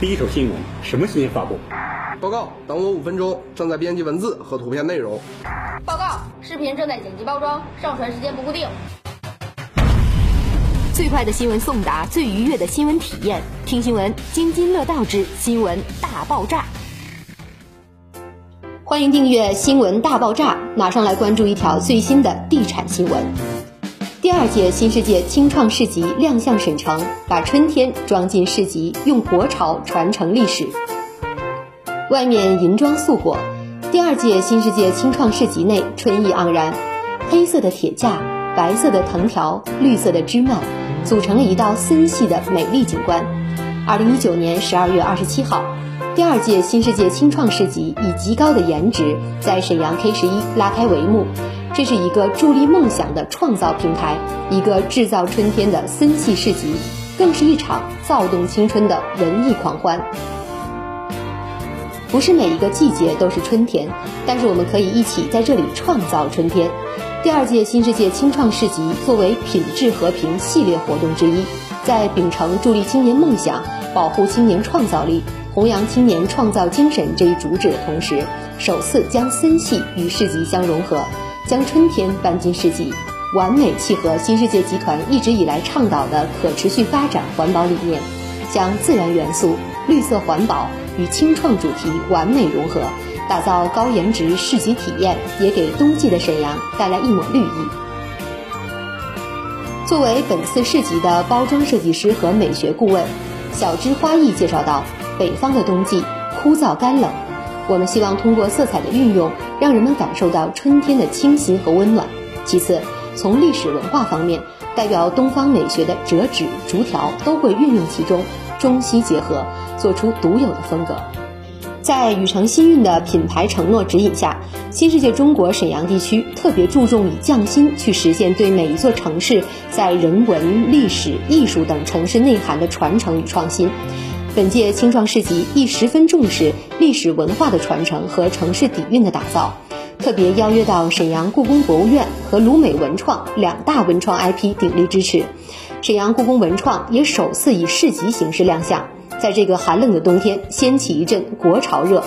第一手新闻，什么新闻发布？报告，等我五分钟，正在编辑文字和图片内容。报告，视频正在剪辑包装，上传时间不固定。最快的新闻送达，最愉悦的新闻体验，听新闻津津乐道之新闻大爆炸。欢迎订阅《新闻大爆炸》，马上来关注一条最新的地产新闻。第二届新世界青创市集亮相沈城，把春天装进市集，用国潮传承历史。外面银装素裹，第二届新世界青创市集内春意盎然，黑色的铁架，白色的藤条，绿色的枝蔓，组成了一道森系的美丽景观。二零一九年十二月二十七号，第二届新世界青创市集以极高的颜值在沈阳 K 十一拉开帷幕。这是一个助力梦想的创造平台，一个制造春天的森系市集，更是一场躁动青春的文艺狂欢。不是每一个季节都是春天，但是我们可以一起在这里创造春天。第二届新世界青创市集作为品质和平系列活动之一，在秉承助力青年梦想、保护青年创造力、弘扬青年创造精神这一主旨的同时，首次将森系与市集相融合。将春天搬进市集，完美契合新世界集团一直以来倡导的可持续发展环保理念，将自然元素、绿色环保与清创主题完美融合，打造高颜值市集体验，也给冬季的沈阳带来一抹绿意。作为本次市集的包装设计师和美学顾问，小枝花艺介绍到：北方的冬季枯燥干冷。我们希望通过色彩的运用，让人们感受到春天的清新和温暖。其次，从历史文化方面，代表东方美学的折纸、竹条都会运用其中，中西结合，做出独有的风格。在禹城新运的品牌承诺指引下，新世界中国沈阳地区特别注重以匠心去实现对每一座城市在人文、历史、艺术等城市内涵的传承与创新。本届青创市集亦十分重视历史文化的传承和城市底蕴的打造，特别邀约到沈阳故宫博物院和鲁美文创两大文创 IP 鼎力支持。沈阳故宫文创也首次以市集形式亮相，在这个寒冷的冬天掀起一阵国潮热。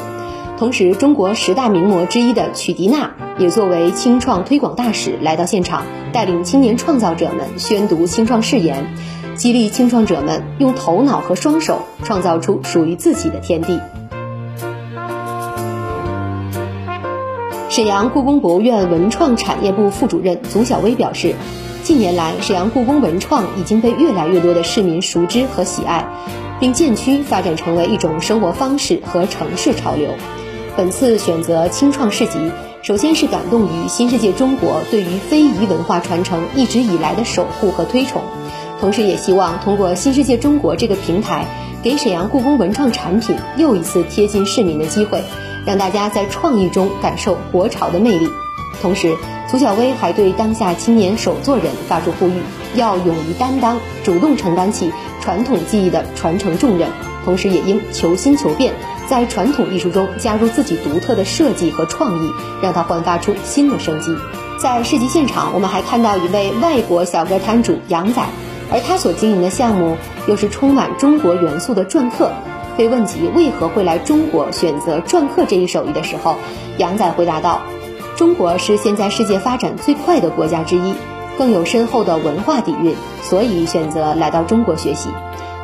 同时，中国十大名模之一的曲迪娜也作为青创推广大使来到现场，带领青年创造者们宣读青创誓言。激励青创者们用头脑和双手创造出属于自己的天地。沈阳故宫博物院文创产业部副主任祖小薇表示，近年来，沈阳故宫文创已经被越来越多的市民熟知和喜爱，并渐趋发展成为一种生活方式和城市潮流。本次选择青创市集，首先是感动于新世界中国对于非遗文化传承一直以来的守护和推崇。同时，也希望通过新世界中国这个平台，给沈阳故宫文创产品又一次贴近市民的机会，让大家在创意中感受国潮的魅力。同时，祖小薇还对当下青年手作人发出呼吁：要勇于担当，主动承担起传统技艺的传承重任，同时也应求新求变，在传统艺术中加入自己独特的设计和创意，让它焕发出新的生机。在市集现场，我们还看到一位外国小哥摊主杨仔。而他所经营的项目又是充满中国元素的篆刻。被问及为何会来中国选择篆刻这一手艺的时候，杨仔回答道：“中国是现在世界发展最快的国家之一，更有深厚的文化底蕴，所以选择来到中国学习。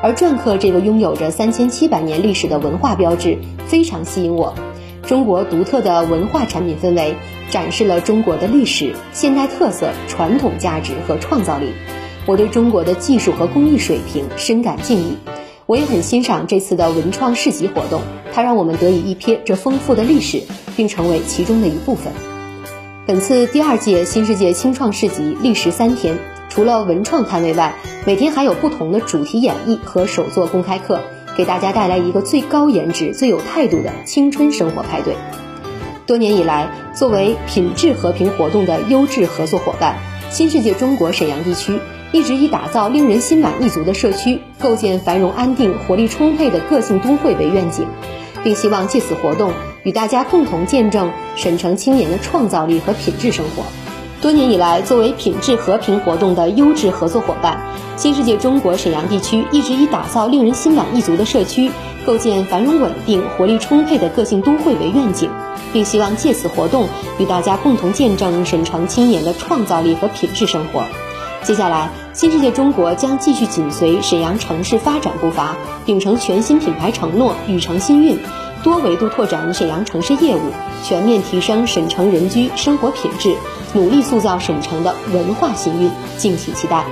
而篆刻这个拥有着三千七百年历史的文化标志非常吸引我。中国独特的文化产品氛围，展示了中国的历史、现代特色、传统价值和创造力。”我对中国的技术和工艺水平深感敬意，我也很欣赏这次的文创市集活动，它让我们得以一瞥这丰富的历史，并成为其中的一部分。本次第二届新世界青创市集历时三天，除了文创摊位外，每天还有不同的主题演绎和手作公开课，给大家带来一个最高颜值、最有态度的青春生活派对。多年以来，作为品质和平活动的优质合作伙伴，新世界中国沈阳地区。一直以打造令人心满意足的社区，构建繁荣安定、活力充沛的个性都会为愿景，并希望借此活动与大家共同见证沈城青年的创造力和品质生活。多年以来，作为品质和平活动的优质合作伙伴，新世界中国沈阳地区一直以打造令人心满意足的社区、构建繁荣稳定、活力充沛的个性都会为愿景，并希望借此活动与大家共同见证沈城青年的创造力和品质生活。接下来，新世界中国将继续紧随沈阳城市发展步伐，秉承全新品牌承诺，宇城新运。多维度拓展沈阳城市业务，全面提升沈城人居生活品质，努力塑造沈城的文化新运，敬请期待。